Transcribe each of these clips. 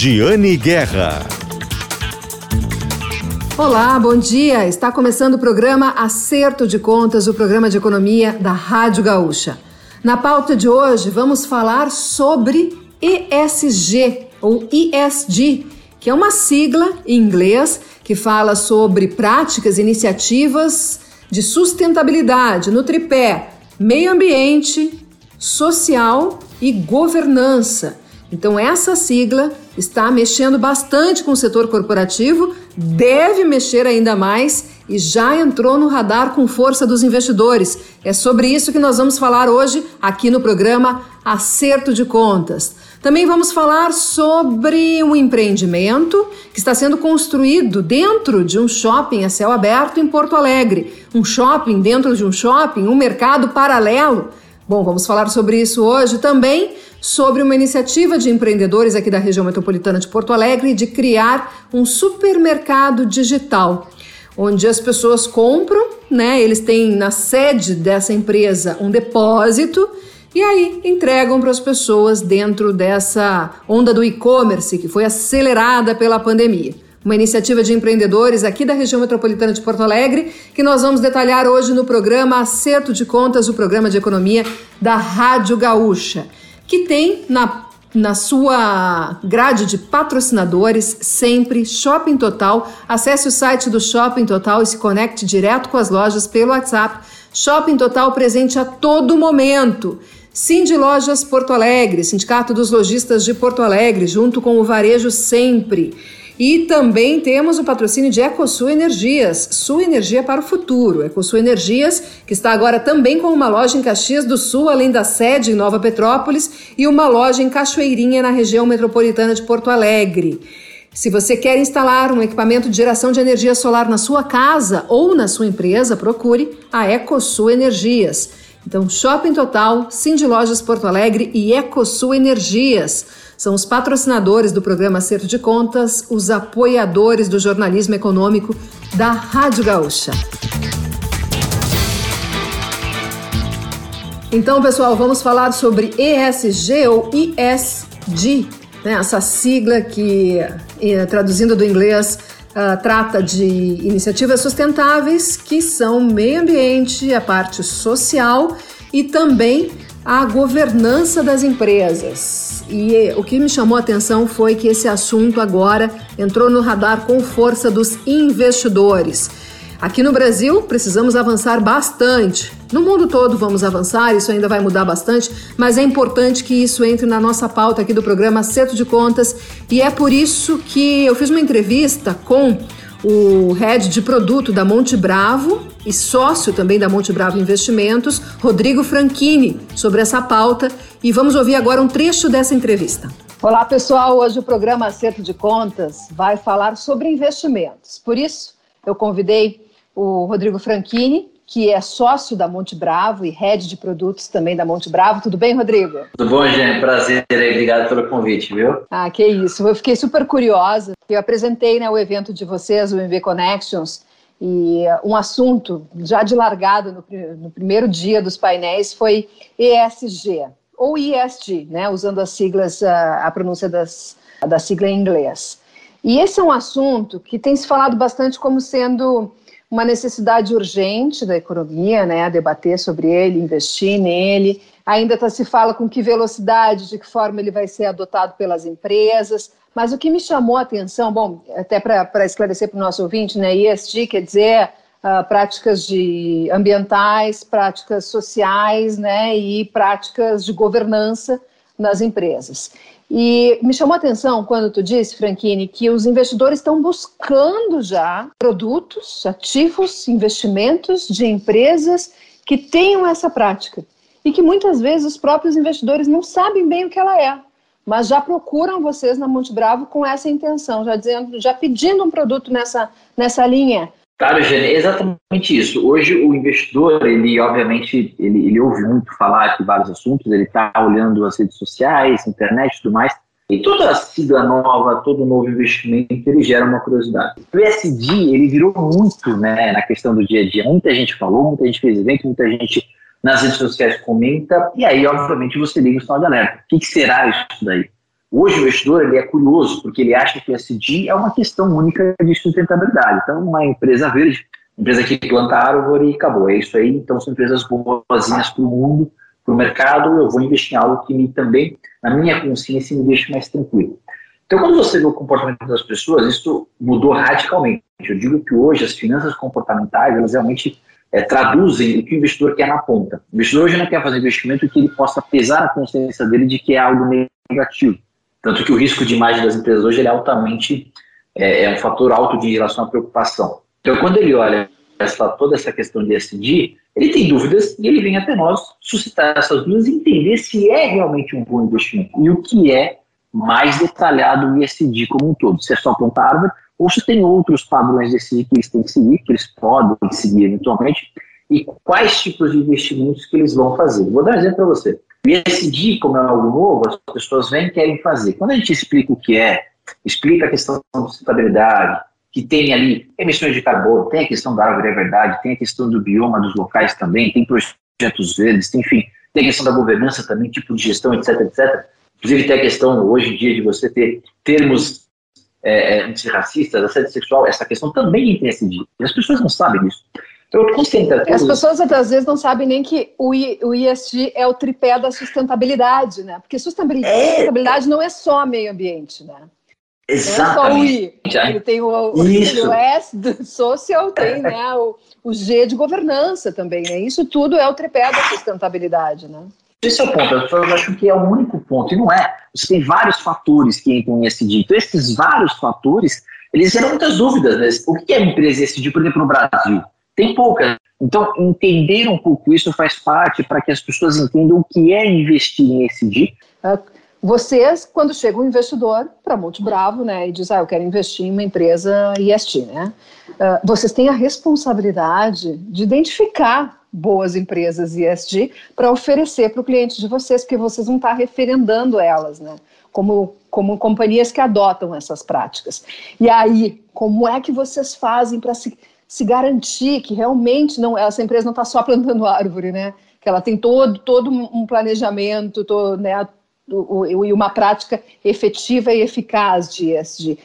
Giane Guerra. Olá, bom dia. Está começando o programa Acerto de Contas, o programa de economia da Rádio Gaúcha. Na pauta de hoje, vamos falar sobre ESG ou ESG, que é uma sigla em inglês que fala sobre práticas e iniciativas de sustentabilidade no tripé meio ambiente, social e governança. Então, essa sigla está mexendo bastante com o setor corporativo, deve mexer ainda mais e já entrou no radar com força dos investidores. É sobre isso que nós vamos falar hoje aqui no programa Acerto de Contas. Também vamos falar sobre um empreendimento que está sendo construído dentro de um shopping a céu aberto em Porto Alegre. Um shopping dentro de um shopping, um mercado paralelo. Bom, vamos falar sobre isso hoje também, sobre uma iniciativa de empreendedores aqui da região metropolitana de Porto Alegre de criar um supermercado digital onde as pessoas compram, né? Eles têm na sede dessa empresa um depósito e aí entregam para as pessoas dentro dessa onda do e-commerce que foi acelerada pela pandemia. Uma iniciativa de empreendedores aqui da região metropolitana de Porto Alegre, que nós vamos detalhar hoje no programa Acerto de Contas, o programa de economia da Rádio Gaúcha, que tem na na sua grade de patrocinadores, sempre Shopping Total. Acesse o site do Shopping Total e se conecte direto com as lojas pelo WhatsApp. Shopping Total presente a todo momento. Cindy Lojas Porto Alegre, Sindicato dos Lojistas de Porto Alegre, junto com o Varejo Sempre. E também temos o patrocínio de EcoSul Energias, sua energia para o futuro. EcoSul Energias, que está agora também com uma loja em Caxias do Sul, além da sede em Nova Petrópolis, e uma loja em Cachoeirinha, na região metropolitana de Porto Alegre. Se você quer instalar um equipamento de geração de energia solar na sua casa ou na sua empresa, procure a EcoSul Energias. Então, Shopping Total, Cindy Lojas Porto Alegre e EcoSul Energias são os patrocinadores do programa Acerto de Contas, os apoiadores do jornalismo econômico da Rádio Gaúcha. Então, pessoal, vamos falar sobre ESG ou ESG, né? essa sigla que, eh, traduzindo do inglês, uh, trata de iniciativas sustentáveis que são meio ambiente, a parte social e também a governança das empresas. E o que me chamou a atenção foi que esse assunto agora entrou no radar com força dos investidores. Aqui no Brasil, precisamos avançar bastante. No mundo todo vamos avançar, isso ainda vai mudar bastante, mas é importante que isso entre na nossa pauta aqui do programa Acerto de Contas, e é por isso que eu fiz uma entrevista com o head de produto da Monte Bravo e sócio também da Monte Bravo Investimentos, Rodrigo Franchini, sobre essa pauta, e vamos ouvir agora um trecho dessa entrevista. Olá, pessoal. Hoje o programa Acerto de Contas vai falar sobre investimentos. Por isso, eu convidei o Rodrigo Franchini, que é sócio da Monte Bravo e head de produtos também da Monte Bravo. Tudo bem, Rodrigo? Tudo bom, gente? Prazer. Obrigado pelo convite, viu? Ah, que isso. Eu fiquei super curiosa. Eu apresentei né, o evento de vocês, o MV Connections, e um assunto já de largada no, no primeiro dia dos painéis foi ESG, ou ESG, né, usando as siglas, a, a pronúncia das, da sigla em inglês. E esse é um assunto que tem se falado bastante como sendo uma necessidade urgente da economia, né, debater sobre ele, investir nele. Ainda tá, se fala com que velocidade, de que forma ele vai ser adotado pelas empresas. Mas o que me chamou a atenção, bom, até para esclarecer para o nosso ouvinte, né, ESG quer dizer uh, práticas de ambientais, práticas sociais, né, e práticas de governança nas empresas. E me chamou a atenção quando tu disse, Franchini, que os investidores estão buscando já produtos, ativos, investimentos de empresas que tenham essa prática. E que muitas vezes os próprios investidores não sabem bem o que ela é, mas já procuram vocês na Monte Bravo com essa intenção, já dizendo, já pedindo um produto nessa, nessa linha. Claro, Gene, é exatamente isso. Hoje o investidor, ele obviamente, ele, ele ouve muito falar de vários assuntos, ele está olhando as redes sociais, internet e tudo mais, e toda sigla nova, todo novo investimento, ele gera uma curiosidade. O ESG, ele virou muito né, na questão do dia a dia. Muita gente falou, muita gente fez evento, muita gente nas redes sociais comenta, e aí, obviamente, você liga o sinal de alerta. O que, que será isso daí? Hoje o investidor ele é curioso, porque ele acha que o SD é uma questão única de sustentabilidade. Então, uma empresa verde, empresa que planta árvore e acabou. É isso aí. Então, são empresas boazinhas para o mundo, para o mercado. Eu vou investir em algo que me também, na minha consciência, me deixe mais tranquilo. Então, quando você vê o comportamento das pessoas, isso mudou radicalmente. Eu digo que hoje as finanças comportamentais, elas realmente é, traduzem o que o investidor quer na ponta. O investidor hoje não quer fazer investimento que ele possa pesar na consciência dele de que é algo negativo. Tanto que o risco de imagem das empresas hoje é altamente, é, é, um fator alto de relação à preocupação. Então, quando ele olha essa, toda essa questão de SD, ele tem dúvidas e ele vem até nós suscitar essas dúvidas e entender se é realmente um bom investimento e o que é mais detalhado o ISD como um todo. Se é só plantar árvore ou se tem outros padrões desse que eles têm que seguir, que eles podem seguir eventualmente, e quais tipos de investimentos que eles vão fazer. Vou dar um exemplo para você. O ESG, como é algo novo, as pessoas vêm e querem fazer. Quando a gente explica o que é, explica a questão da sustentabilidade, que tem ali emissões de carbono, tem a questão da árvore, é verdade, tem a questão do bioma dos locais também, tem projetos verdes, tem, enfim, tem a questão da governança também, tipo de gestão, etc, etc. Inclusive tem a questão, hoje em dia, de você ter termos é, antirracistas, assédio sexual, essa questão também entra nesse dia. E as pessoas não sabem disso. Então, As pessoas às vezes não sabem nem que o, I, o ISG é o tripé da sustentabilidade, né? Porque sustentabilidade, é... sustentabilidade não é só meio ambiente, né? Exatamente. Não é só o I. Ele tem o, o, o S do social, tem né, o, o G de governança também, né? Isso tudo é o tripé da sustentabilidade, né? Esse é o ponto. As pessoas acham que é o único ponto. E não é. Você tem vários fatores que entram em ESG. Então, esses vários fatores, eles geram muitas dúvidas. Né? O que é uma empresa ESG, por exemplo, no Brasil? Tem poucas. Então, entender um pouco isso faz parte para que as pessoas entendam o que é investir em ESG. Ah, vocês, quando chega um investidor para Monte Bravo, né, e diz, ah, eu quero investir em uma empresa ESG, né, uh, vocês têm a responsabilidade de identificar boas empresas ESG para oferecer para o cliente de vocês, porque vocês vão estar referendando elas, né? Como, como companhias que adotam essas práticas. E aí, como é que vocês fazem para se, se garantir que realmente não essa empresa não está só plantando árvore, né? Que ela tem todo, todo um planejamento, todo, né, e uma prática efetiva e eficaz de ESG.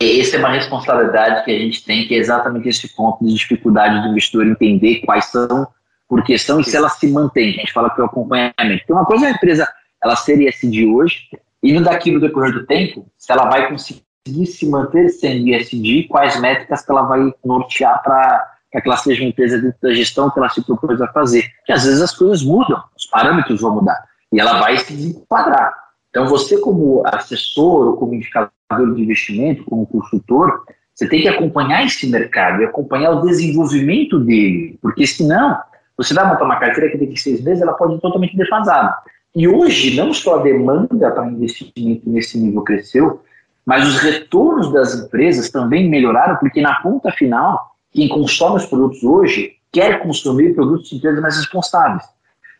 Essa é uma responsabilidade que a gente tem, que é exatamente esse ponto de dificuldade do investidor entender quais são por questão e se ela se mantém. A gente fala que é o acompanhamento. Porque uma coisa é a empresa ela ser ESG hoje, e no daqui no decorrer do tempo, se ela vai conseguir se manter sendo ESG, quais métricas que ela vai nortear para que ela seja uma empresa dentro da gestão que ela se propôs a fazer. Porque às vezes as coisas mudam, os parâmetros vão mudar, e ela vai se desenquadrar. Então, você, como assessor ou como indicador de investimento, como consultor, você tem que acompanhar esse mercado e acompanhar o desenvolvimento dele, porque senão você vai montar uma carteira que daqui a seis meses ela pode totalmente defasada. E hoje, não só a demanda para investimento nesse nível cresceu, mas os retornos das empresas também melhoraram, porque na ponta final, quem consome os produtos hoje quer consumir produtos de empresas mais responsáveis.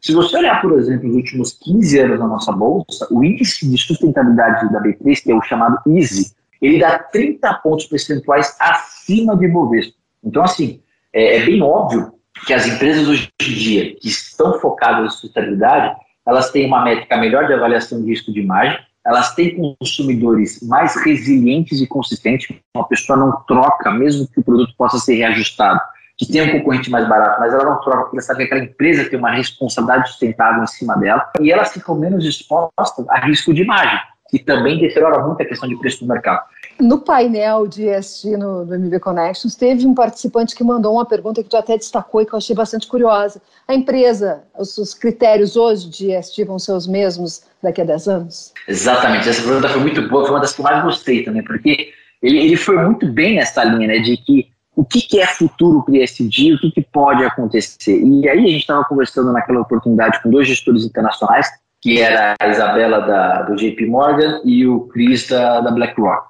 Se você olhar, por exemplo, os últimos 15 anos na nossa bolsa, o índice de sustentabilidade da B3, que é o chamado EASY, ele dá 30 pontos percentuais acima do Ibovespa. Então, assim, é, é bem óbvio que as empresas hoje em dia que estão focadas na sustentabilidade, elas têm uma métrica melhor de avaliação de risco de imagem, elas têm consumidores mais resilientes e consistentes, uma pessoa não troca, mesmo que o produto possa ser reajustado, que tem um concorrente mais barato, mas ela não troca porque ela sabe que aquela empresa tem uma responsabilidade sustentável em cima dela e elas ficam menos expostas a risco de imagem, que também deteriora muito a questão de preço do mercado. No painel de ESG no, no MB Connections, teve um participante que mandou uma pergunta que tu até destacou e que eu achei bastante curiosa. A empresa, os, os critérios hoje de ESG vão ser os mesmos daqui a 10 anos? Exatamente, essa pergunta foi muito boa, foi uma das que eu mais gostei também, porque ele, ele foi muito bem nessa linha, né, de que o que, que é futuro para o ESG, o que, que pode acontecer. E aí a gente estava conversando naquela oportunidade com dois gestores internacionais, que era a Isabela da, do JP Morgan e o Chris da, da BlackRock.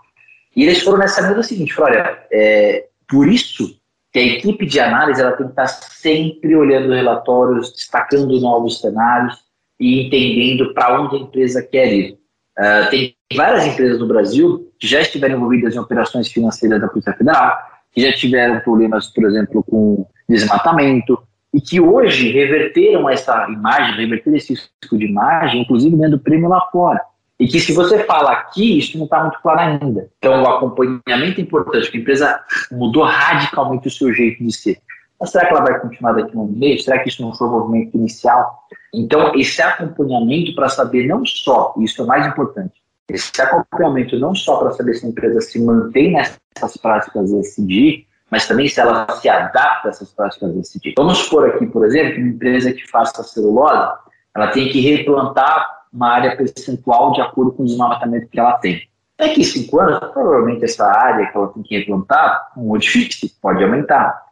E eles foram nessa mesa seguinte, falaram, olha, é, por isso que a equipe de análise ela tem que estar sempre olhando relatórios, destacando novos cenários e entendendo para onde a empresa quer ir. Uh, tem várias empresas no Brasil que já estiveram envolvidas em operações financeiras da Polícia Federal, que já tiveram problemas, por exemplo, com desmatamento, e que hoje reverteram essa imagem, reverteram esse risco de imagem, inclusive ganhando prêmio lá fora. e que se você fala aqui, isso não está muito claro ainda. Então, o acompanhamento é importante, porque a empresa mudou radicalmente o seu jeito de ser. Mas será que ela vai continuar daqui a um mês? Será que isso não foi o movimento inicial? Então, esse acompanhamento para saber não só, e isso é o mais importante, esse acompanhamento não só para saber se a empresa se mantém nessas práticas ESG, mas também se ela se adapta a essas práticas ESG. Vamos supor aqui, por exemplo, uma empresa que faça celulose, ela tem que replantar uma área percentual de acordo com o desmatamento que ela tem. Daqui cinco anos, provavelmente essa área que ela tem que implantar modifique-se, pode aumentar.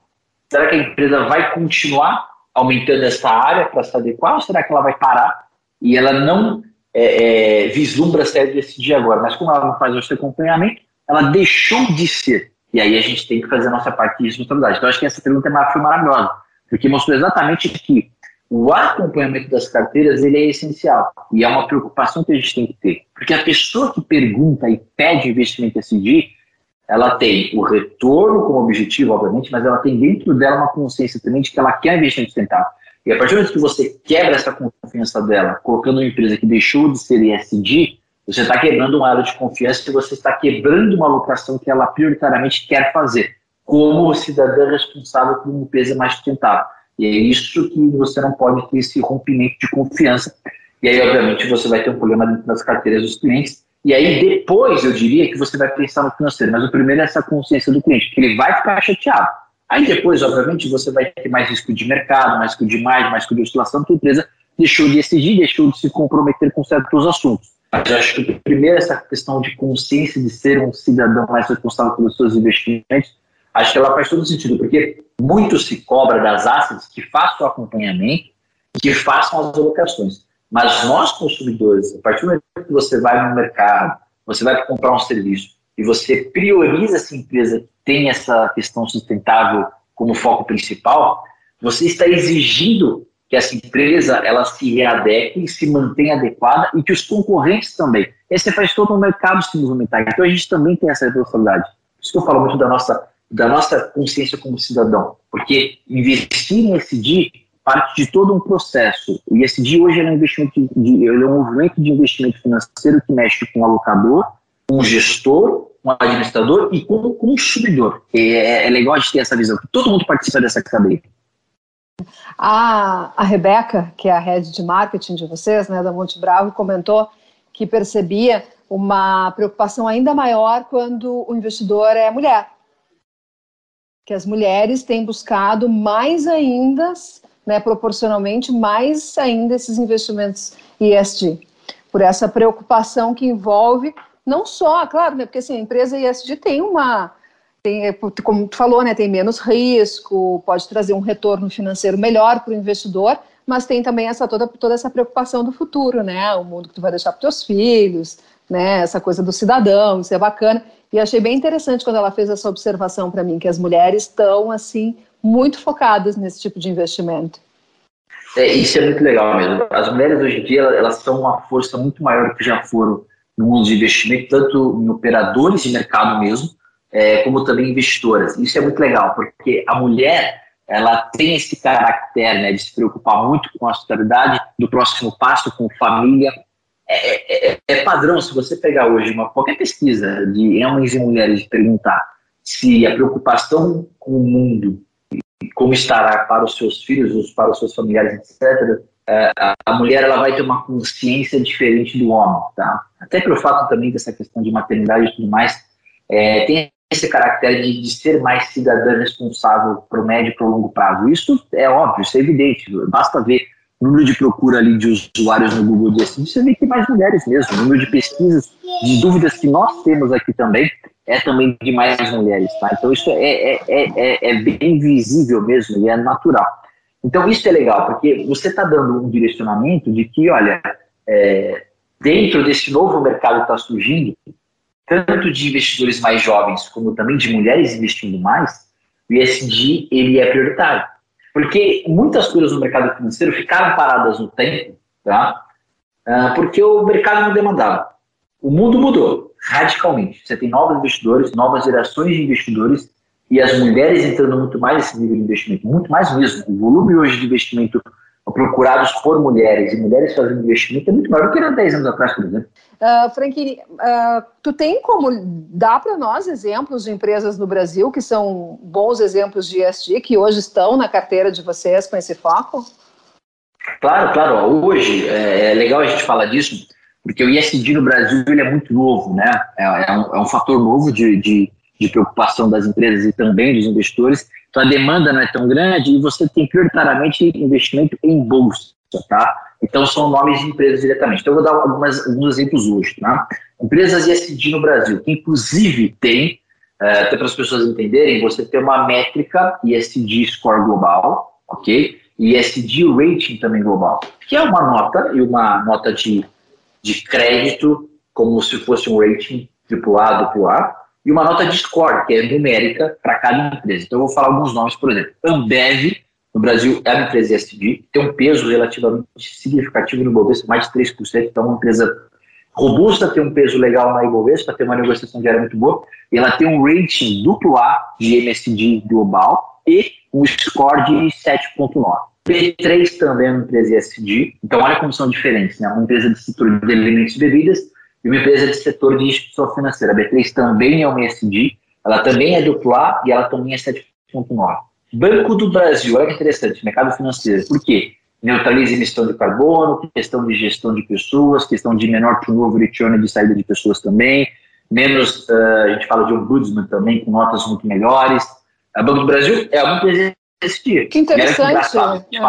Será que a empresa vai continuar aumentando essa área para se adequar ou será que ela vai parar e ela não é, é, vislumbra ser desse dia agora? Mas como ela não faz esse acompanhamento, ela deixou de ser. E aí a gente tem que fazer a nossa parte de responsabilidade. Então, acho que essa pergunta é foi maravilhosa, porque mostrou exatamente que o acompanhamento das carteiras ele é essencial e é uma preocupação que a gente tem que ter. Porque a pessoa que pergunta e pede investimento SD, ela tem o retorno como objetivo, obviamente, mas ela tem dentro dela uma consciência também de que ela quer investimento sustentável. E a partir do momento que você quebra essa confiança dela, colocando uma empresa que deixou de ser ESG, você está quebrando uma área de confiança e você está quebrando uma alocação que ela prioritariamente quer fazer, como cidadã responsável por uma empresa mais sustentável. E é isso que você não pode ter esse rompimento de confiança. E aí, obviamente, você vai ter um problema dentro das carteiras dos clientes. E aí, depois, eu diria que você vai pensar no financeiro. Mas o primeiro é essa consciência do cliente, que ele vai ficar chateado. Aí depois, obviamente, você vai ter mais risco de mercado, mais risco de mais, mais risco de oscilação, porque a empresa deixou de decidir, deixou de se comprometer com certos assuntos. Mas acho que primeiro essa questão de consciência de ser um cidadão mais responsável pelos seus investimentos, acho que ela faz todo sentido, porque muito se cobra das assets que façam o acompanhamento, que façam as alocações. Mas nós, consumidores, a partir do momento que você vai no mercado, você vai comprar um serviço e você prioriza essa empresa que tem essa questão sustentável como foco principal, você está exigindo que essa empresa ela se readeque, se mantenha adequada e que os concorrentes também. E aí você faz todo o mercado se movimentar. Então a gente também tem essa responsabilidade. Por isso que eu falo muito da nossa da nossa consciência como cidadão, porque investir em SD parte de todo um processo. O ISD hoje é um investimento, de, é um movimento de investimento financeiro que mexe com o alocador, com o gestor, com o administrador e com o consumidor. É, é legal a gente ter essa visão, que todo mundo participa dessa cadeia. A, a Rebeca, que é a head de marketing de vocês, né, da Monte Bravo, comentou que percebia uma preocupação ainda maior quando o investidor é mulher. Que as mulheres têm buscado mais ainda, né, proporcionalmente, mais ainda esses investimentos ESG, por essa preocupação que envolve não só, claro, né, porque assim, a empresa ESG tem uma, tem, como tu falou, né, tem menos risco, pode trazer um retorno financeiro melhor para o investidor, mas tem também essa toda, toda essa preocupação do futuro, né, o mundo que tu vai deixar para teus filhos, né, essa coisa do cidadão, isso é bacana. E achei bem interessante quando ela fez essa observação para mim, que as mulheres estão, assim, muito focadas nesse tipo de investimento. É, isso é muito legal mesmo. As mulheres hoje em dia, elas são uma força muito maior do que já foram no mundo de investimento, tanto em operadores de mercado mesmo, é, como também investidoras. Isso é muito legal, porque a mulher, ela tem esse caráter né, de se preocupar muito com a sustentabilidade do próximo passo, com família, é, é, é, padrão, se você pegar hoje uma, qualquer pesquisa de homens e mulheres e perguntar se a preocupação com o mundo, como estará para os seus filhos, para os seus familiares, etc., é, a mulher ela vai ter uma consciência diferente do homem, tá? Até pelo fato também dessa questão de maternidade e tudo mais, é, tem esse caráter de, de, ser mais cidadã responsável para o médio e para o longo prazo. Isso é óbvio, isso é evidente, basta ver número de procura ali de usuários no Google de você vê que mais mulheres mesmo. O número de pesquisas, de dúvidas que nós temos aqui também, é também de mais mulheres, tá? Então isso é, é, é, é bem visível mesmo e é natural. Então isso é legal, porque você está dando um direcionamento de que, olha, é, dentro desse novo mercado que está surgindo, tanto de investidores mais jovens como também de mulheres investindo mais, o ESG ele é prioritário. Porque muitas coisas no mercado financeiro ficaram paradas no tempo, tá? Uh, porque o mercado não demandava. O mundo mudou radicalmente. Você tem novos investidores, novas gerações de investidores e as mulheres entrando muito mais nesse nível de investimento, muito mais mesmo. O volume hoje de investimento procurados por mulheres e mulheres fazendo investimento é muito maior do que era 10 anos atrás, por exemplo. Uh, Franquini, uh, tu tem como dar para nós exemplos de empresas no Brasil que são bons exemplos de ESG, que hoje estão na carteira de vocês com esse foco? Claro, claro. Hoje é, é legal a gente falar disso, porque o ESG no Brasil ele é muito novo, né? É, é, um, é um, fator novo de, de, de, preocupação das empresas e também dos investidores. Então a demanda não é tão grande e você tem prioritariamente investimento em bolsa, tá? Então são nomes de empresas diretamente. Então eu vou dar algumas, alguns exemplos hoje, tá? Empresas ESG no Brasil, que inclusive tem, é, até para as pessoas entenderem, você tem uma métrica ESG Score Global, ok? E ESG Rating também global, que é uma nota e uma nota de de crédito, como se fosse um rating AAA, AA, e uma nota de score, que é numérica para cada empresa. Então, eu vou falar alguns nomes, por exemplo. Ambev, no Brasil, é uma empresa ESG, tem um peso relativamente significativo no Ibovespa, mais de 3%, então é uma empresa robusta, tem um peso legal na Ibovespa, tem uma negociação diária muito boa, e ela tem um rating duplo A de MSD global e um score de 7.9. B3 também é uma empresa ESG, então olha como são diferentes, né? Uma empresa de setor de alimentos e bebidas e uma empresa de setor de instituição financeira. A B3 também é uma ESG, ela também é duplo A e ela também é 7.9. Banco do Brasil, olha que interessante, mercado financeiro. Por quê? Neutraliza emissão de carbono, questão de gestão de pessoas, questão de menor turnover e churn de saída de pessoas também, menos, uh, a gente fala de ombudsman também, com notas muito melhores. A Banco do Brasil é uma empresa dia. Que interessante. Que é.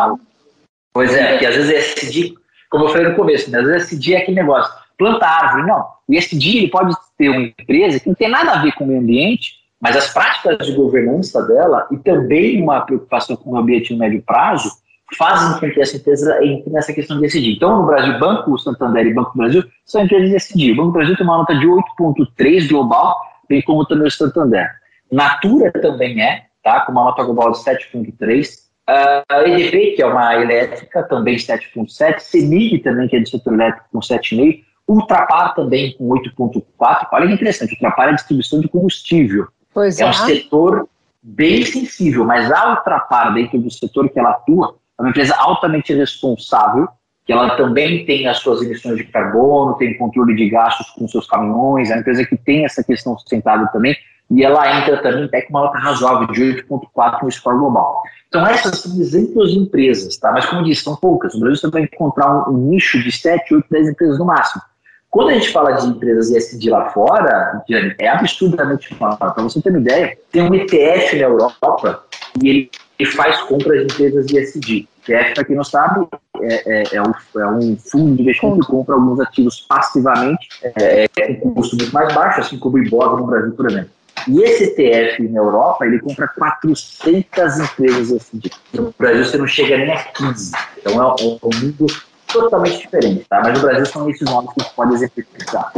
Pois é, que às vezes esse dia, como eu falei no começo, né, às vezes esse dia é aquele negócio, planta árvore, não. E esse dia ele pode ter uma empresa que não tem nada a ver com o meio ambiente, mas as práticas de governança dela e também uma preocupação com o ambiente no médio prazo fazem com que essa empresa entre nessa questão de ESG. Então, no Brasil, Banco Santander e Banco Brasil são empresas de ESG. O Banco Brasil tem uma nota de 8,3 global, bem como também o Santander. Natura também é, tá? com uma nota global de 7,3. A EDP, que é uma elétrica, também 7,7. CEMIG também, que é de setor elétrico, com 7,5. Ultrapar também com 8,4. Olha que interessante, Ultrapar é a distribuição de combustível. Pois é, é um setor bem sensível, mas a Ultrapar, dentro do setor que ela atua, é uma empresa altamente responsável, que ela também tem as suas emissões de carbono, tem controle de gastos com seus caminhões, é uma empresa que tem essa questão sustentável também, e ela entra também até com uma nota razoável de 8,4 no score global. Então essas são exemplos de empresas, tá? mas como eu disse, são poucas. No Brasil você vai encontrar um, um nicho de 7, 8, 10 empresas no máximo. Quando a gente fala de empresas ESG lá fora, é absurdamente maior. Para você ter uma ideia, tem um ETF na Europa e ele, faz compras de empresas ESG. ETF, para quem não sabe, é, é, é, um, é, um, fundo de investimento que compra alguns ativos passivamente, é, é, com custo muito mais baixo, assim como o Ibov no Brasil, por exemplo. E esse ETF na Europa, ele compra 400 empresas assim. No Brasil você não chega nem a 15. Então é um, é um mundo totalmente diferente, tá? Mas no Brasil são esses nomes que pode exemplificar.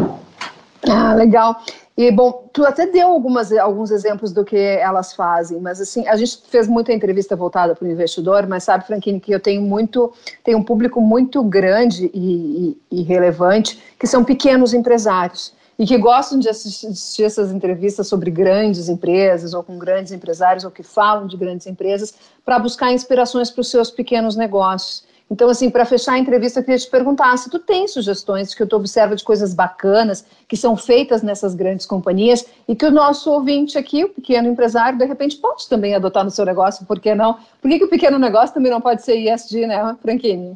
Ah, legal. E, bom, tu até deu algumas, alguns exemplos do que elas fazem, mas, assim, a gente fez muita entrevista voltada para o investidor, mas sabe, Franquini, que eu tenho muito, tenho um público muito grande e, e, e relevante, que são pequenos empresários e que gostam de assistir essas entrevistas sobre grandes empresas ou com grandes empresários ou que falam de grandes empresas para buscar inspirações para os seus pequenos negócios. Então, assim, para fechar a entrevista, eu queria te perguntar se tu tem sugestões que tu observa de coisas bacanas que são feitas nessas grandes companhias e que o nosso ouvinte aqui, o pequeno empresário, de repente pode também adotar no seu negócio, por que não? Por que, que o pequeno negócio também não pode ser ISD, né, Franquini?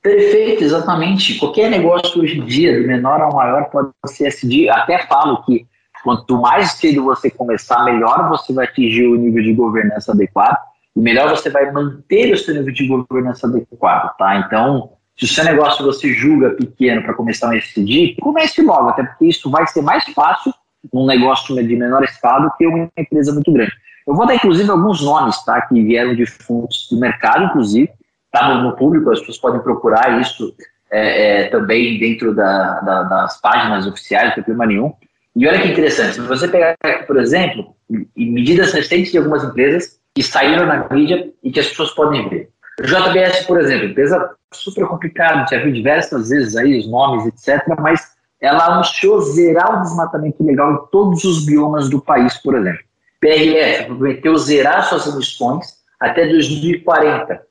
Perfeito, exatamente. Qualquer negócio hoje em dia, do menor ao maior, pode ser SD. Até falo que quanto mais cedo você começar, melhor você vai atingir o nível de governança adequado e melhor você vai manter o seu nível de governança adequado, tá? Então, se o seu negócio você julga pequeno para começar um SD, comece logo, até porque isso vai ser mais fácil num negócio de menor escala do que uma empresa muito grande. Eu vou dar, inclusive, alguns nomes, tá? Que vieram de fundos do mercado, inclusive, está no, público, as pessoas podem procurar isso é, é, também dentro da, da, das páginas oficiais, não tem problema nenhum. E olha que interessante, se você pegar por exemplo, medidas recentes de algumas empresas que saíram na mídia e que as pessoas podem ver. JBS, por exemplo, empresa super complicada, já viu diversas vezes aí os nomes, etc., mas ela anunciou zerar o desmatamento ilegal em todos os biomas do país, por exemplo. PRF prometeu zerar suas emissões até 2040.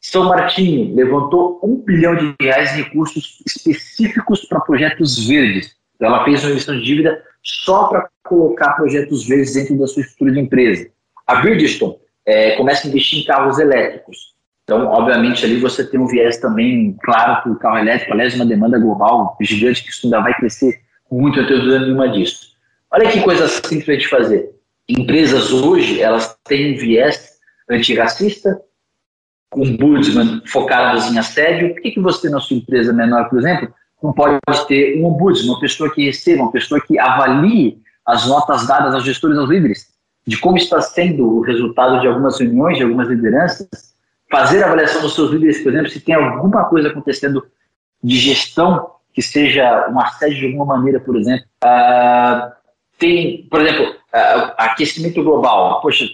São Martinho levantou um bilhão de reais em recursos específicos para projetos verdes. Ela fez uma emissão de dívida só para colocar projetos verdes dentro da sua estrutura de empresa. A Bridgestone é, começa a investir em carros elétricos. Então, obviamente, ali você tem um viés também claro para o carro elétrico, aliás, uma demanda global gigante que isso ainda vai crescer muito, eu tenho dúvida nenhuma disso. Olha que coisa simples de fazer. Empresas hoje, elas têm um viés antirracista, com ombudsman focados em assédio. Por que, que você, na sua empresa menor, por exemplo, não pode ter um ombudsman, uma pessoa que receba, uma pessoa que avalie as notas dadas aos gestores, aos líderes, de como está sendo o resultado de algumas reuniões, de algumas lideranças, fazer a avaliação dos seus líderes, por exemplo, se tem alguma coisa acontecendo de gestão que seja um assédio de alguma maneira, por exemplo. Uh, tem, por exemplo, uh, aquecimento global. Poxa,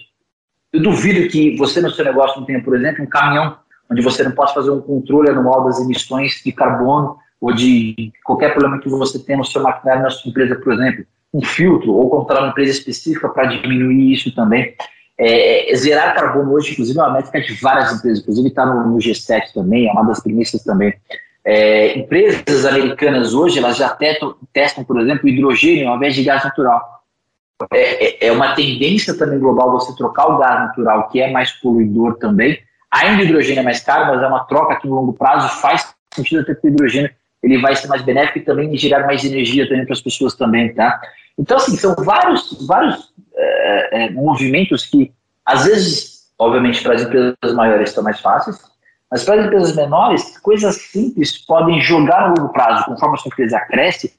eu duvido que você no seu negócio não tenha, por exemplo, um caminhão onde você não possa fazer um controle anual das emissões de carbono ou de qualquer problema que você tenha no seu maquinário, na sua empresa, por exemplo, um filtro ou contratar uma empresa específica para diminuir isso também. É, é, zerar carbono hoje, inclusive, é uma métrica de várias empresas, inclusive está no, no, G7 também, é uma das premissas também. É, empresas americanas hoje, elas já testam, testam, por exemplo, hidrogênio ao invés de gás natural. É, é, é uma tendência também global você trocar o gás natural, que é mais poluidor também. Ainda o hidrogênio é mais caro, mas é uma troca que no longo prazo faz sentido até que o hidrogênio ele vai ser mais benéfico e também gerar mais energia também para as pessoas também, tá? Então, assim, são vários, vários é, é, movimentos que, às vezes, obviamente, para as empresas maiores são mais fáceis, mas para as empresas menores, coisas simples podem jogar no longo prazo, conforme a sua empresa cresce,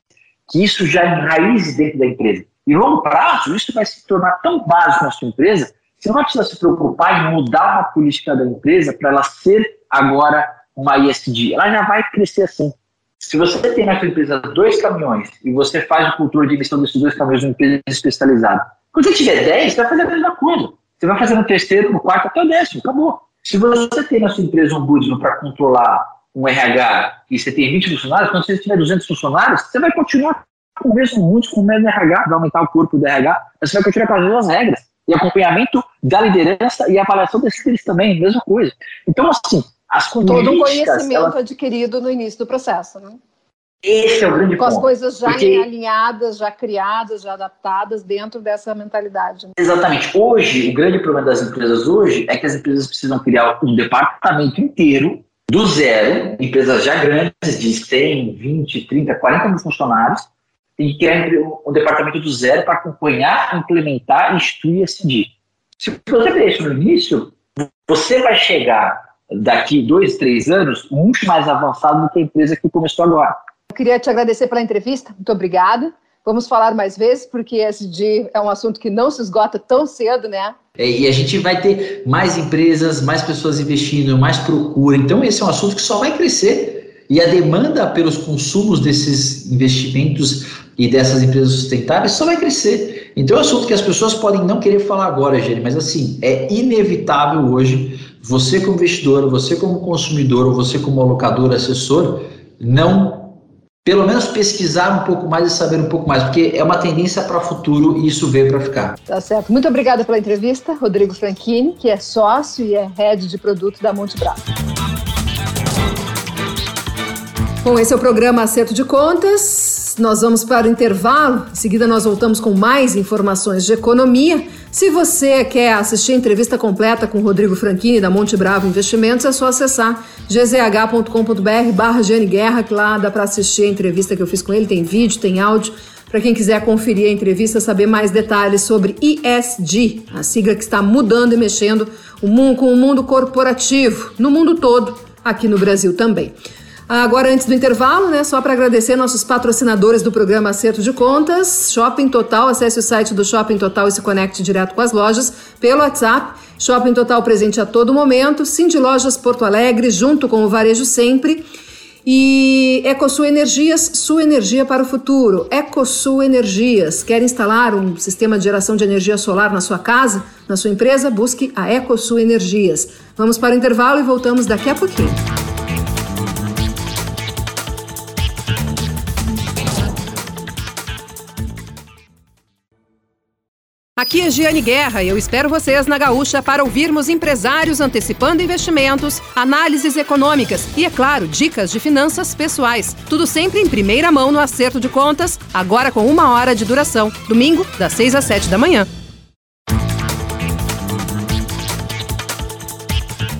que isso já enraize dentro da empresa. E longo prazo, isso vai se tornar tão básico na sua empresa, você não vai precisar se preocupar em mudar uma política da empresa para ela ser agora uma ISD. Ela já vai crescer assim. Se você tem na sua empresa dois caminhões e você faz o controle de emissão desses dois caminhões numa empresa especializada, quando você tiver 10, você vai fazer a mesma coisa. Você vai fazer no terceiro, no quarto, até o décimo, acabou. Se você tem na sua empresa um budget para controlar um RH e você tem 20 funcionários, quando você tiver 200 funcionários, você vai continuar com o mesmo muito, com o mesmo RH, vai aumentar o corpo do RH, mas você vai continuar com as mesmas regras. E acompanhamento da liderança e avaliação desses também, mesma coisa. Então, assim, as Com todo um conhecimento elas... adquirido no início do processo, né? Esse é o grande Com ponto. as coisas já porque... alinhadas, já criadas, já adaptadas dentro dessa mentalidade. Né? Exatamente. Hoje, o grande problema das empresas hoje é que as empresas precisam criar um departamento inteiro do zero, empresas já grandes, de 100, 20, 30, 40 mil funcionários, tem que criar um departamento do zero para acompanhar, implementar, instruir e decidir. Se você isso no início, você vai chegar daqui dois, três anos muito mais avançado do que a empresa que começou agora. Eu queria te agradecer pela entrevista, muito obrigada. Vamos falar mais vezes, porque SD é um assunto que não se esgota tão cedo, né? É, e a gente vai ter mais empresas, mais pessoas investindo, mais procura. Então, esse é um assunto que só vai crescer. E a demanda pelos consumos desses investimentos e dessas empresas sustentáveis só vai crescer. Então, é um assunto que as pessoas podem não querer falar agora, Gene, mas assim, é inevitável hoje você como investidor, você como consumidor, ou você como alocador, assessor, não, pelo menos pesquisar um pouco mais e saber um pouco mais, porque é uma tendência para o futuro e isso veio para ficar. Tá certo. Muito obrigada pela entrevista, Rodrigo Franchini, que é sócio e é head de produto da Monte Bravo. Bom, esse é o programa Acerto de Contas. Nós vamos para o intervalo. Em seguida, nós voltamos com mais informações de economia. Se você quer assistir a entrevista completa com Rodrigo Franchini, da Monte Bravo Investimentos, é só acessar gzh.com.br barra Guerra, que lá dá para assistir a entrevista que eu fiz com ele. Tem vídeo, tem áudio. Para quem quiser conferir a entrevista, saber mais detalhes sobre ESG, a sigla que está mudando e mexendo o mundo, com o mundo corporativo, no mundo todo, aqui no Brasil também. Agora, antes do intervalo, né, só para agradecer nossos patrocinadores do programa Acerto de Contas, Shopping Total, acesse o site do Shopping Total e se conecte direto com as lojas pelo WhatsApp. Shopping Total presente a todo momento, Cindy Lojas Porto Alegre, junto com o Varejo Sempre. E EcoSul Energias, sua energia para o futuro. EcoSul Energias. Quer instalar um sistema de geração de energia solar na sua casa, na sua empresa? Busque a EcoSul Energias. Vamos para o intervalo e voltamos daqui a pouquinho. Aqui é Giane Guerra e eu espero vocês na Gaúcha para ouvirmos empresários antecipando investimentos, análises econômicas e, é claro, dicas de finanças pessoais. Tudo sempre em primeira mão no acerto de contas, agora com uma hora de duração. Domingo, das 6 às 7 da manhã.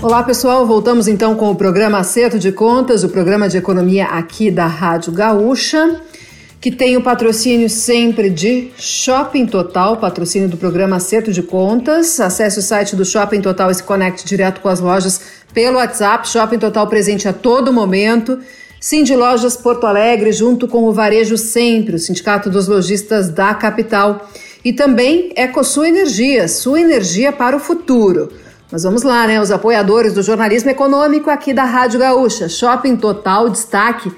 Olá pessoal, voltamos então com o programa Acerto de Contas, o programa de economia aqui da Rádio Gaúcha que tem o patrocínio sempre de Shopping Total, patrocínio do programa Acerto de Contas. Acesse o site do Shopping Total e se conecte direto com as lojas pelo WhatsApp. Shopping Total presente a todo momento. Cindy Lojas Porto Alegre, junto com o Varejo Sempre, o Sindicato dos Lojistas da capital. E também EcoSul Energia, sua energia para o futuro. Mas vamos lá, né? Os apoiadores do jornalismo econômico aqui da Rádio Gaúcha. Shopping Total, destaque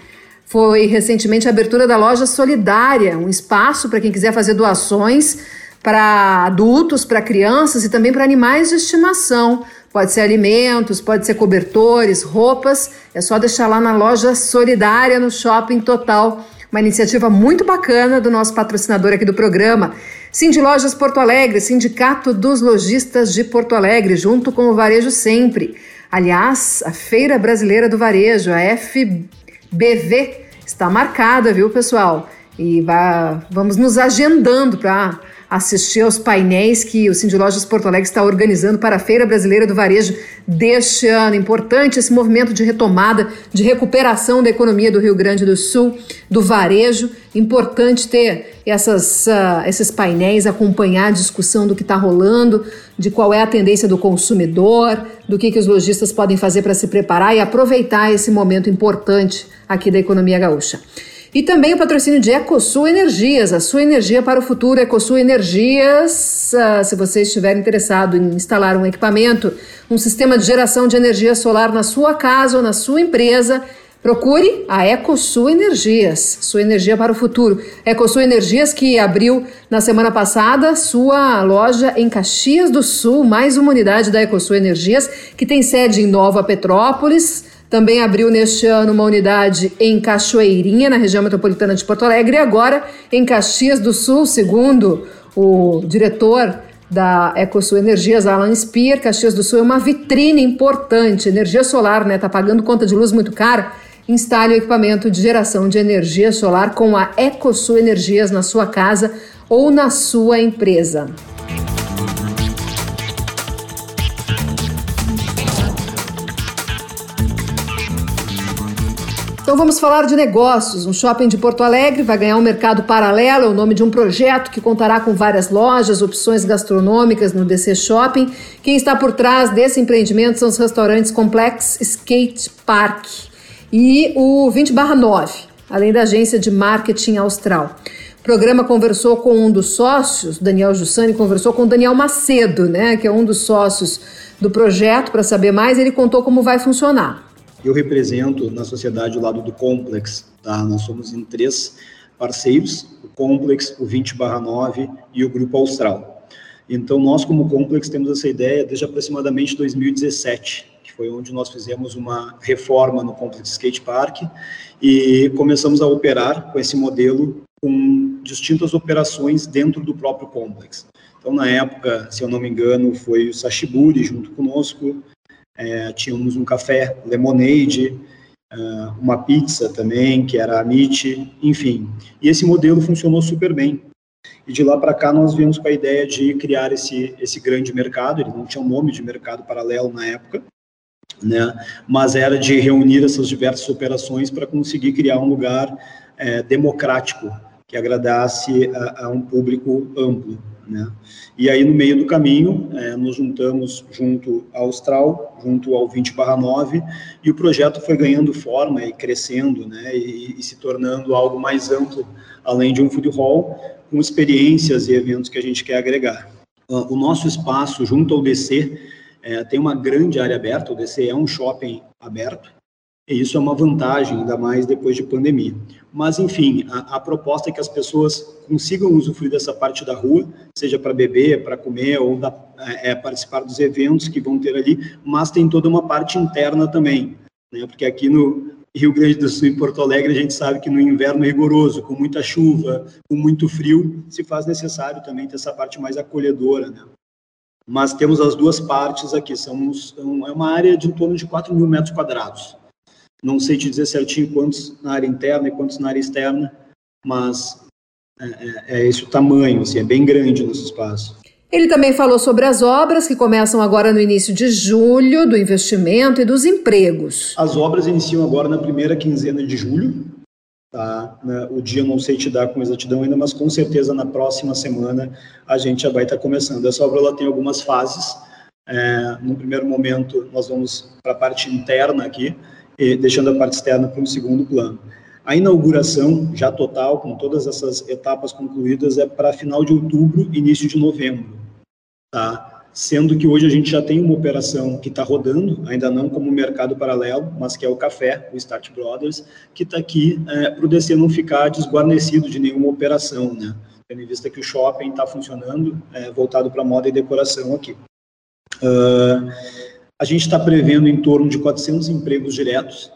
foi recentemente a abertura da loja solidária, um espaço para quem quiser fazer doações para adultos, para crianças e também para animais de estimação. Pode ser alimentos, pode ser cobertores, roupas. É só deixar lá na loja solidária no Shopping Total. Uma iniciativa muito bacana do nosso patrocinador aqui do programa. Cindy Lojas Porto Alegre, Sindicato dos Lojistas de Porto Alegre, junto com o Varejo Sempre. Aliás, a Feira Brasileira do Varejo, a FBV, está marcada, viu, pessoal? E vá, vamos nos agendando para assistir aos painéis que o Cindy Lojas Porto Alegre está organizando para a Feira Brasileira do Varejo deste ano. Importante esse movimento de retomada, de recuperação da economia do Rio Grande do Sul, do varejo. Importante ter essas, uh, esses painéis, acompanhar a discussão do que está rolando, de qual é a tendência do consumidor, do que, que os lojistas podem fazer para se preparar e aproveitar esse momento importante aqui da economia gaúcha. E também o patrocínio de EcoSul Energias, a sua energia para o futuro. EcoSul Energias, uh, se você estiver interessado em instalar um equipamento, um sistema de geração de energia solar na sua casa ou na sua empresa, Procure a EcoSul Energias, sua energia para o futuro. EcoSul Energias que abriu na semana passada sua loja em Caxias do Sul, mais uma unidade da EcoSul Energias, que tem sede em Nova Petrópolis, também abriu neste ano uma unidade em Cachoeirinha, na região metropolitana de Porto Alegre, e agora em Caxias do Sul, segundo o diretor da EcoSul Energias, Alan Spear. Caxias do Sul é uma vitrine importante, energia solar, né? Tá pagando conta de luz muito cara. Instale o equipamento de geração de energia solar com a EcoSul Energias na sua casa ou na sua empresa. Então vamos falar de negócios. Um shopping de Porto Alegre vai ganhar um mercado paralelo, é o nome de um projeto que contará com várias lojas, opções gastronômicas no DC Shopping. Quem está por trás desse empreendimento são os restaurantes Complex Skate Park e o 20/9, além da agência de marketing austral. O programa conversou com um dos sócios, Daniel Jussani conversou com Daniel Macedo, né, que é um dos sócios do projeto, para saber mais. Ele contou como vai funcionar. Eu represento na sociedade o lado do Complex, tá? Nós somos em três parceiros, o Complex, o 20/9 e o Grupo Austral. Então, nós como Complex temos essa ideia desde aproximadamente 2017, que foi onde nós fizemos uma reforma no Complex Skate Park e começamos a operar com esse modelo com distintas operações dentro do próprio Complex. Então, na época, se eu não me engano, foi o Sashiburi junto conosco, é, tínhamos um café, lemonade, uh, uma pizza também, que era a meat, enfim. E esse modelo funcionou super bem. E de lá para cá nós viemos com a ideia de criar esse, esse grande mercado, ele não tinha um nome de mercado paralelo na época, né? mas era de reunir essas diversas operações para conseguir criar um lugar é, democrático, que agradasse a, a um público amplo. Né? E aí, no meio do caminho, é, nos juntamos junto ao Austral, junto ao 20/9, e o projeto foi ganhando forma e crescendo, né? E, e, se tornando algo mais amplo, além de um food hall, com experiências e eventos que a gente quer agregar. Ah, o nosso espaço, junto ao DC, é, tem uma grande área aberta, o DC é um shopping aberto, isso é uma vantagem, ainda mais depois de pandemia. Mas, enfim, a, a proposta é que as pessoas consigam usufruir dessa parte da rua, seja para beber, para comer ou da, é, é, participar dos eventos que vão ter ali, mas tem toda uma parte interna também, né? porque aqui no, Rio Grande do Sul e Porto Alegre, a gente sabe que no inverno rigoroso, com muita chuva, com muito frio, se faz necessário também ter essa parte mais acolhedora, né? Mas temos as duas partes aqui, somos, é uma área de em torno de 4 mil metros quadrados. Não sei te dizer certinho quantos na área interna e quantos na área externa, mas é, é, é esse o tamanho, assim, é bem grande o nosso espaço. Ele também falou sobre as obras que começam agora no início de julho, do investimento e dos empregos. As obras iniciam agora na primeira quinzena de julho. Tá? O dia não sei te dar com exatidão ainda, mas com certeza na próxima semana a gente já vai estar começando. Essa obra ela tem algumas fases. É, no primeiro momento, nós vamos para a parte interna aqui, deixando a parte externa para um segundo plano. A inauguração, já total, com todas essas etapas concluídas, é para final de outubro, início de novembro. Tá? Sendo que hoje a gente já tem uma operação que está rodando, ainda não como mercado paralelo, mas que é o café, o Start Brothers, que está aqui é, para o DC não ficar desguarnecido de nenhuma operação, né? tendo em vista que o shopping está funcionando, é, voltado para moda e decoração aqui. Uh, a gente está prevendo em torno de 400 empregos diretos,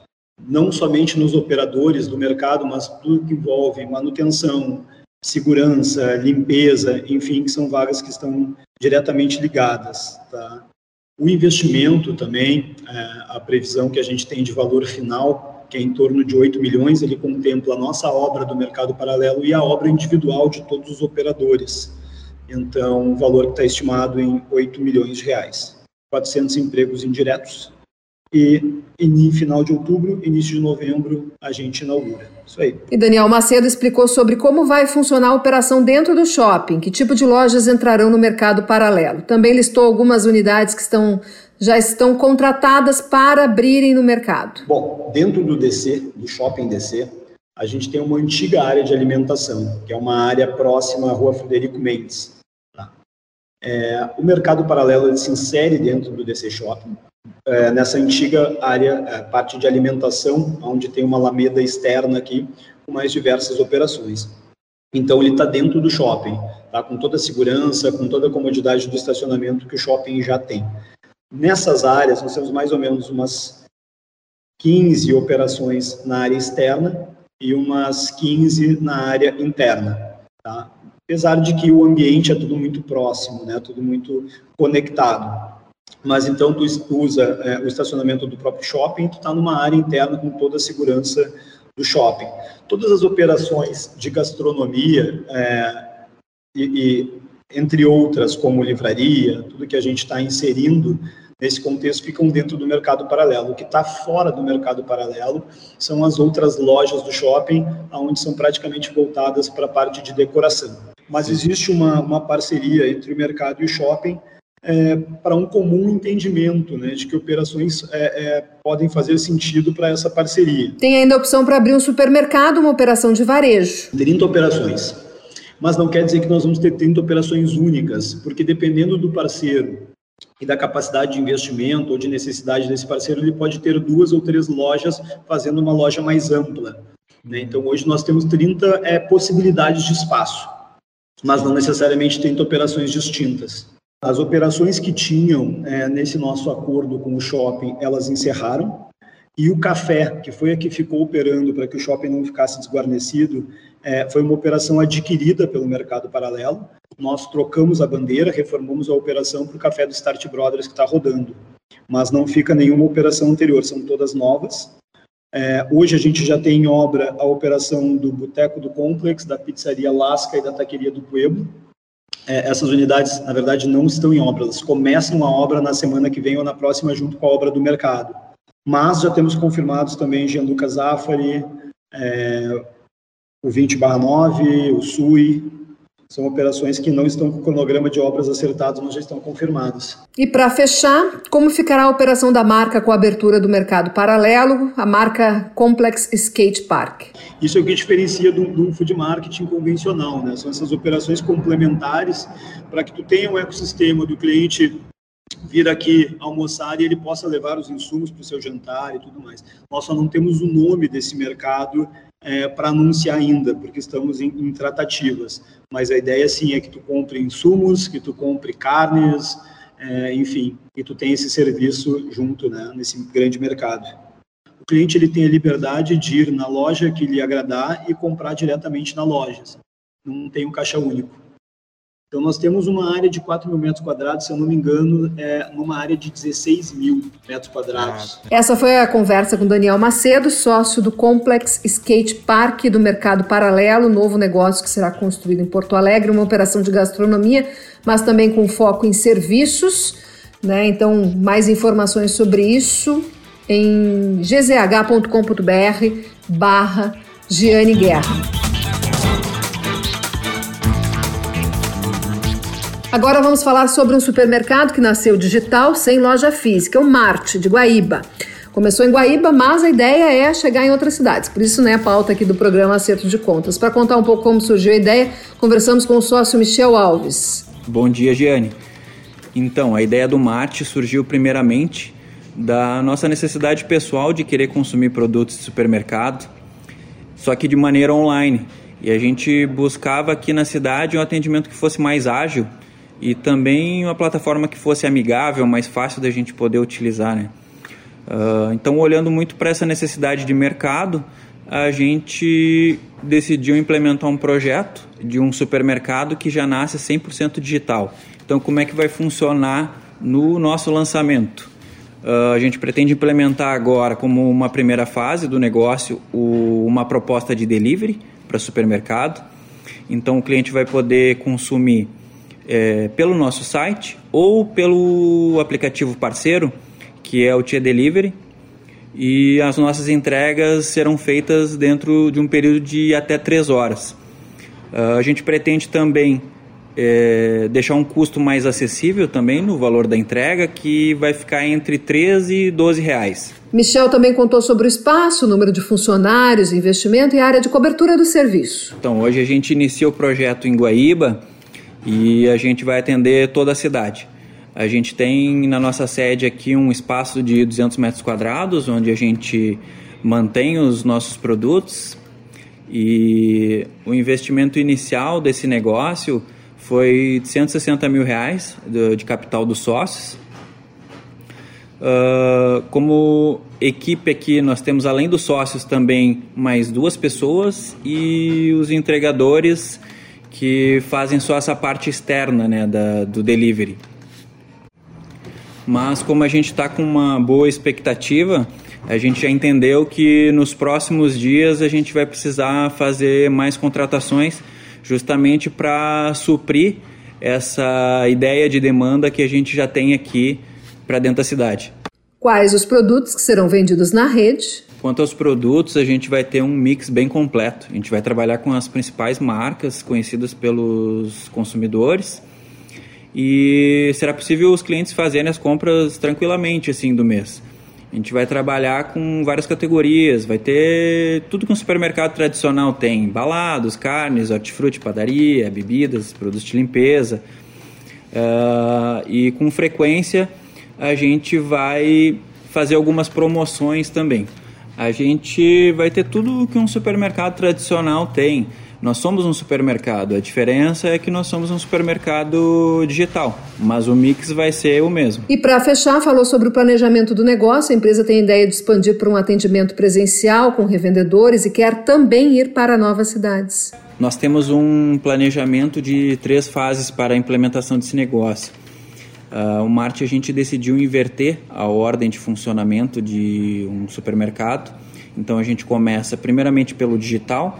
não somente nos operadores do mercado, mas tudo que envolve manutenção, segurança, limpeza, enfim, que são vagas que estão diretamente ligadas. Tá? O investimento também, é, a previsão que a gente tem de valor final, que é em torno de 8 milhões, ele contempla a nossa obra do mercado paralelo e a obra individual de todos os operadores. Então, o valor que está estimado em 8 milhões de reais. 400 empregos indiretos e em final de outubro, início de novembro, a gente inaugura. Isso aí. E Daniel Macedo explicou sobre como vai funcionar a operação dentro do shopping, que tipo de lojas entrarão no mercado paralelo. Também listou algumas unidades que estão já estão contratadas para abrirem no mercado. Bom, dentro do DC, do shopping DC, a gente tem uma antiga área de alimentação, que é uma área próxima à Rua Frederico Mendes. É, o mercado paralelo se insere dentro do DC Shopping, é, nessa antiga área, é, parte de alimentação, onde tem uma alameda externa aqui, com mais diversas operações. Então, ele está dentro do shopping, tá? com toda a segurança, com toda a comodidade do estacionamento que o shopping já tem. Nessas áreas, nós temos mais ou menos umas 15 operações na área externa e umas 15 na área interna. Tá? Apesar de que o ambiente é tudo muito próximo, né? tudo muito conectado mas então tu usa é, o estacionamento do próprio shopping, tu está numa área interna com toda a segurança do shopping. Todas as operações de gastronomia é, e, e, entre outras, como livraria, tudo que a gente está inserindo nesse contexto ficam dentro do mercado paralelo. O que está fora do mercado paralelo são as outras lojas do shopping, onde são praticamente voltadas para a parte de decoração. Mas existe uma, uma parceria entre o mercado e o shopping é, para um comum entendimento né, de que operações é, é, podem fazer sentido para essa parceria. Tem ainda a opção para abrir um supermercado, uma operação de varejo. 30 operações. Mas não quer dizer que nós vamos ter 30 operações únicas, porque dependendo do parceiro e da capacidade de investimento ou de necessidade desse parceiro, ele pode ter duas ou três lojas fazendo uma loja mais ampla. Né? Então, hoje nós temos 30 é, possibilidades de espaço, mas não necessariamente 30 operações distintas. As operações que tinham é, nesse nosso acordo com o shopping, elas encerraram. E o café, que foi a que ficou operando para que o shopping não ficasse desguarnecido, é, foi uma operação adquirida pelo mercado paralelo. Nós trocamos a bandeira, reformamos a operação para o café do Start Brothers que está rodando. Mas não fica nenhuma operação anterior, são todas novas. É, hoje a gente já tem em obra a operação do Boteco do Complex, da Pizzaria Lasca e da Taqueria do Pueblo é, essas unidades, na verdade, não estão em obra, elas começam a obra na semana que vem ou na próxima, junto com a obra do mercado. Mas já temos confirmados também Gianluca Zafari, é, o 20/9, o SUI, são operações que não estão com o cronograma de obras acertado, mas já estão confirmadas. E para fechar, como ficará a operação da marca com a abertura do mercado paralelo, a marca Complex Skate Park? Isso é o que diferencia do, do food marketing convencional, né? São essas operações complementares para que tu tenha um ecossistema do cliente vir aqui almoçar e ele possa levar os insumos para o seu jantar e tudo mais. Nós só não temos o nome desse mercado é, para anunciar ainda, porque estamos em, em, tratativas. Mas a ideia, sim, é que tu compre insumos, que tu compre carnes, é, enfim, que tu tenha esse serviço junto, né, nesse grande mercado. O cliente ele tem a liberdade de ir na loja que lhe agradar e comprar diretamente na loja. Não tem um caixa único. Então, nós temos uma área de 4 mil metros quadrados, se eu não me engano, é numa área de 16 mil metros quadrados. Essa foi a conversa com Daniel Macedo, sócio do Complex Skate Park do Mercado Paralelo, novo negócio que será construído em Porto Alegre, uma operação de gastronomia, mas também com foco em serviços. Né? Então, mais informações sobre isso em gzh.com.br barra Giane Guerra. Agora vamos falar sobre um supermercado que nasceu digital sem loja física, o Marte, de Guaíba. Começou em Guaíba, mas a ideia é chegar em outras cidades. Por isso, né, a pauta aqui do programa Acerto de Contas. Para contar um pouco como surgiu a ideia, conversamos com o sócio Michel Alves. Bom dia, Giane. Então, a ideia do Marte surgiu primeiramente da nossa necessidade pessoal de querer consumir produtos de supermercado, só que de maneira online. E a gente buscava aqui na cidade um atendimento que fosse mais ágil e também uma plataforma que fosse amigável, mais fácil da gente poder utilizar, né? Uh, então, olhando muito para essa necessidade de mercado, a gente decidiu implementar um projeto de um supermercado que já nasce 100% digital. Então, como é que vai funcionar no nosso lançamento? Uh, a gente pretende implementar agora, como uma primeira fase do negócio, o, uma proposta de delivery para supermercado. Então, o cliente vai poder consumir é, pelo nosso site ou pelo aplicativo parceiro, que é o Tia Delivery, e as nossas entregas serão feitas dentro de um período de até 3 horas. Uh, a gente pretende também é, deixar um custo mais acessível também no valor da entrega, que vai ficar entre 13 e 12 reais. Michel também contou sobre o espaço, o número de funcionários, investimento e área de cobertura do serviço. Então, hoje a gente inicia o projeto em Guaíba, e a gente vai atender toda a cidade. A gente tem na nossa sede aqui um espaço de 200 metros quadrados, onde a gente mantém os nossos produtos e o investimento inicial desse negócio foi de 160 mil reais de, capital dos sócios. Uh, como equipe aqui, nós temos além dos sócios também mais duas pessoas e os entregadores que fazem só essa parte externa né, da, do delivery. Mas como a gente está com uma boa expectativa, a gente já entendeu que nos próximos dias a gente vai precisar fazer mais contratações justamente para suprir essa ideia de demanda que a gente já tem aqui para dentro da cidade. Quais os produtos que serão vendidos na rede Quanto aos produtos, a gente vai ter um mix bem completo. A gente vai trabalhar com as principais marcas conhecidas pelos consumidores e será possível os clientes fazerem as compras tranquilamente assim do mês. A gente vai trabalhar com várias categorias, vai ter tudo que um supermercado tradicional tem: embalados, carnes, hortifruti, padaria, bebidas, produtos de limpeza. Uh, e com frequência a gente vai fazer algumas promoções também a gente vai ter tudo que um supermercado tradicional tem. Nós somos um supermercado, a diferença é que nós somos um supermercado digital, mas o mix vai ser o mesmo. E para fechar, falou sobre o planejamento do negócio. A empresa tem a ideia de expandir para um atendimento presencial com revendedores e quer também ir para novas cidades. Nós temos um planejamento de três fases para a implementação desse negócio. Uh, o Marte a gente decidiu inverter a ordem de funcionamento de um supermercado. Então a gente começa primeiramente pelo digital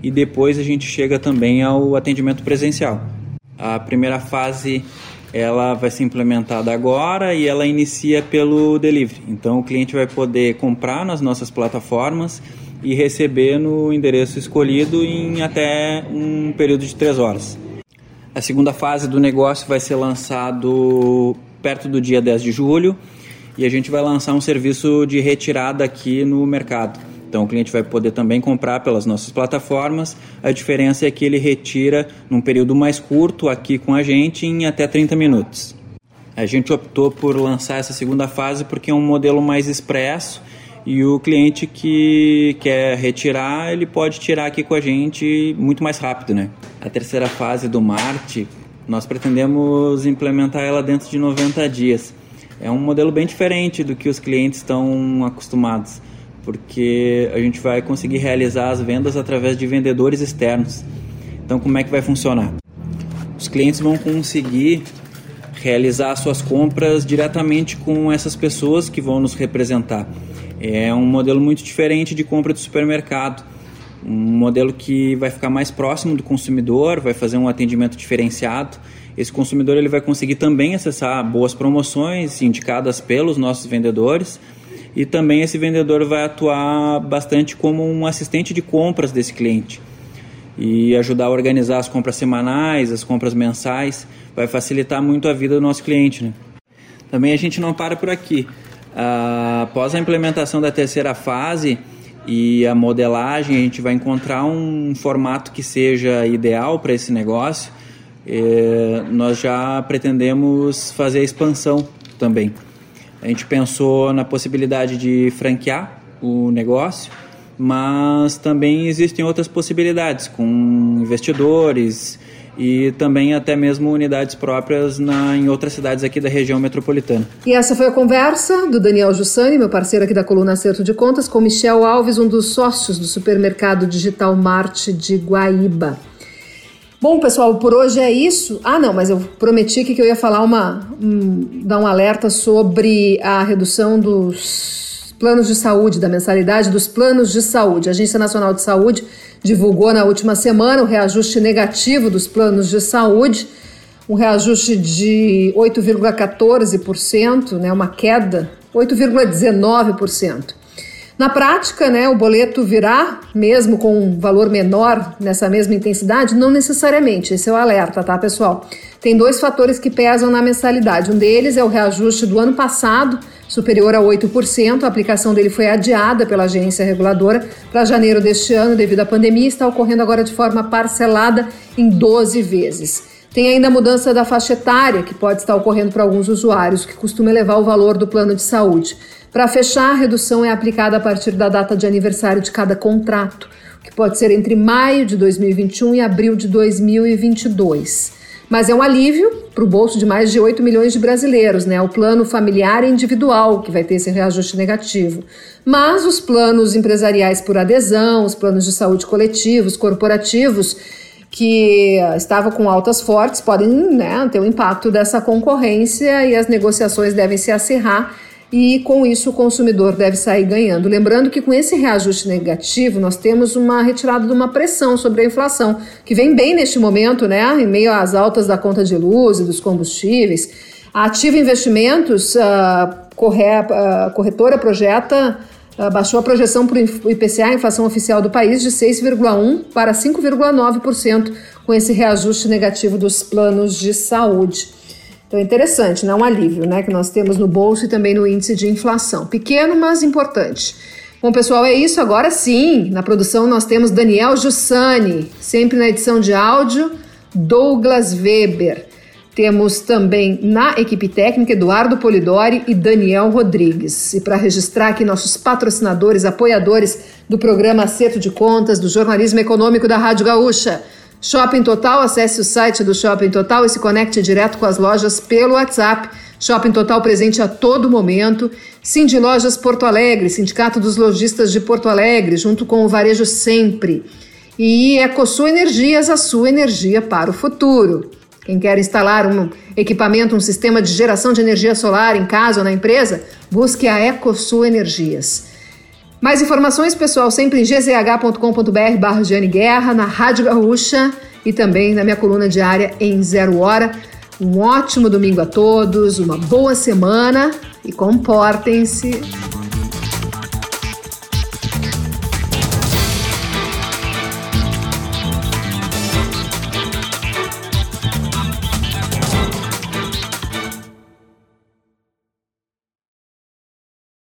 e depois a gente chega também ao atendimento presencial. A primeira fase ela vai ser implementada agora e ela inicia pelo delivery. Então o cliente vai poder comprar nas nossas plataformas e receber no endereço escolhido em até um período de três horas. A segunda fase do negócio vai ser lançado perto do dia 10 de julho e a gente vai lançar um serviço de retirada aqui no mercado. Então o cliente vai poder também comprar pelas nossas plataformas. A diferença é que ele retira num período mais curto aqui com a gente em até 30 minutos. A gente optou por lançar essa segunda fase porque é um modelo mais expresso e o cliente que quer retirar, ele pode tirar aqui com a gente muito mais rápido, né? A terceira fase do Marte, nós pretendemos implementar ela dentro de 90 dias. É um modelo bem diferente do que os clientes estão acostumados. porque a gente vai conseguir realizar as vendas através de vendedores externos. Então, como é que vai funcionar? Os clientes vão conseguir realizar suas compras diretamente com essas pessoas que vão nos representar. É um modelo muito diferente de compra de supermercado. Um modelo que vai ficar mais próximo do consumidor, vai fazer um atendimento diferenciado. Esse consumidor ele vai conseguir também acessar boas promoções indicadas pelos nossos vendedores e também esse vendedor vai atuar bastante como um assistente de compras desse cliente e ajudar a organizar as compras semanais, as compras mensais vai facilitar muito a vida do nosso cliente. Né? Também a gente não para por aqui. Uh, após a implementação da terceira fase e a modelagem, a gente vai encontrar um formato que seja ideal para esse negócio. Eh, nós já pretendemos fazer a expansão também. A gente pensou na possibilidade de franquear o negócio, mas também existem outras possibilidades com investidores, e também até mesmo unidades próprias na, em outras cidades aqui da região metropolitana. E essa foi a conversa do Daniel Jussani, meu parceiro aqui da coluna Acerto de Contas, com Michel Alves, um dos sócios do supermercado digital Marte de Guaíba. Bom, pessoal, por hoje é isso. Ah, não, mas eu prometi que eu ia falar uma. Um, dar um alerta sobre a redução dos planos de saúde, da mensalidade dos planos de saúde. A Agência Nacional de Saúde divulgou na última semana o reajuste negativo dos planos de saúde, um reajuste de 8,14%, né, uma queda, 8,19%. Na prática, né, o boleto virá, mesmo com um valor menor nessa mesma intensidade? Não necessariamente, esse é o alerta, tá, pessoal? Tem dois fatores que pesam na mensalidade. Um deles é o reajuste do ano passado, superior a 8%. A aplicação dele foi adiada pela agência reguladora para janeiro deste ano devido à pandemia e está ocorrendo agora de forma parcelada em 12 vezes. Tem ainda a mudança da faixa etária, que pode estar ocorrendo para alguns usuários, que costuma elevar o valor do plano de saúde. Para fechar, a redução é aplicada a partir da data de aniversário de cada contrato, que pode ser entre maio de 2021 e abril de 2022. Mas é um alívio para o bolso de mais de 8 milhões de brasileiros, né? O plano familiar e individual que vai ter esse reajuste negativo. Mas os planos empresariais por adesão, os planos de saúde coletivos, corporativos, que estavam com altas fortes, podem né, ter um impacto dessa concorrência e as negociações devem se acirrar e com isso o consumidor deve sair ganhando. Lembrando que com esse reajuste negativo, nós temos uma retirada de uma pressão sobre a inflação, que vem bem neste momento, né, em meio às altas da conta de luz e dos combustíveis. A Ativa Investimentos, a corretora projeta baixou a projeção para o IPCA, a inflação oficial do país, de 6,1% para 5,9% com esse reajuste negativo dos planos de saúde. Então é interessante, né? Um alívio, né? Que nós temos no bolso e também no índice de inflação. Pequeno, mas importante. Bom, pessoal, é isso. Agora sim, na produção nós temos Daniel Jussani, sempre na edição de áudio, Douglas Weber. Temos também na equipe técnica Eduardo Polidori e Daniel Rodrigues. E para registrar aqui nossos patrocinadores, apoiadores do programa Acerto de Contas, do jornalismo econômico da Rádio Gaúcha. Shopping Total, acesse o site do Shopping Total e se conecte direto com as lojas pelo WhatsApp. Shopping Total presente a todo momento. Cindy Lojas Porto Alegre, Sindicato dos Lojistas de Porto Alegre, junto com o Varejo Sempre. E Ecosul Energias, a sua energia para o futuro. Quem quer instalar um equipamento, um sistema de geração de energia solar em casa ou na empresa, busque a Ecosul Energias. Mais informações, pessoal, sempre em gzh.com.br barra Guerra, na Rádio Gaúcha e também na minha coluna diária em Zero Hora. Um ótimo domingo a todos, uma boa semana e comportem-se.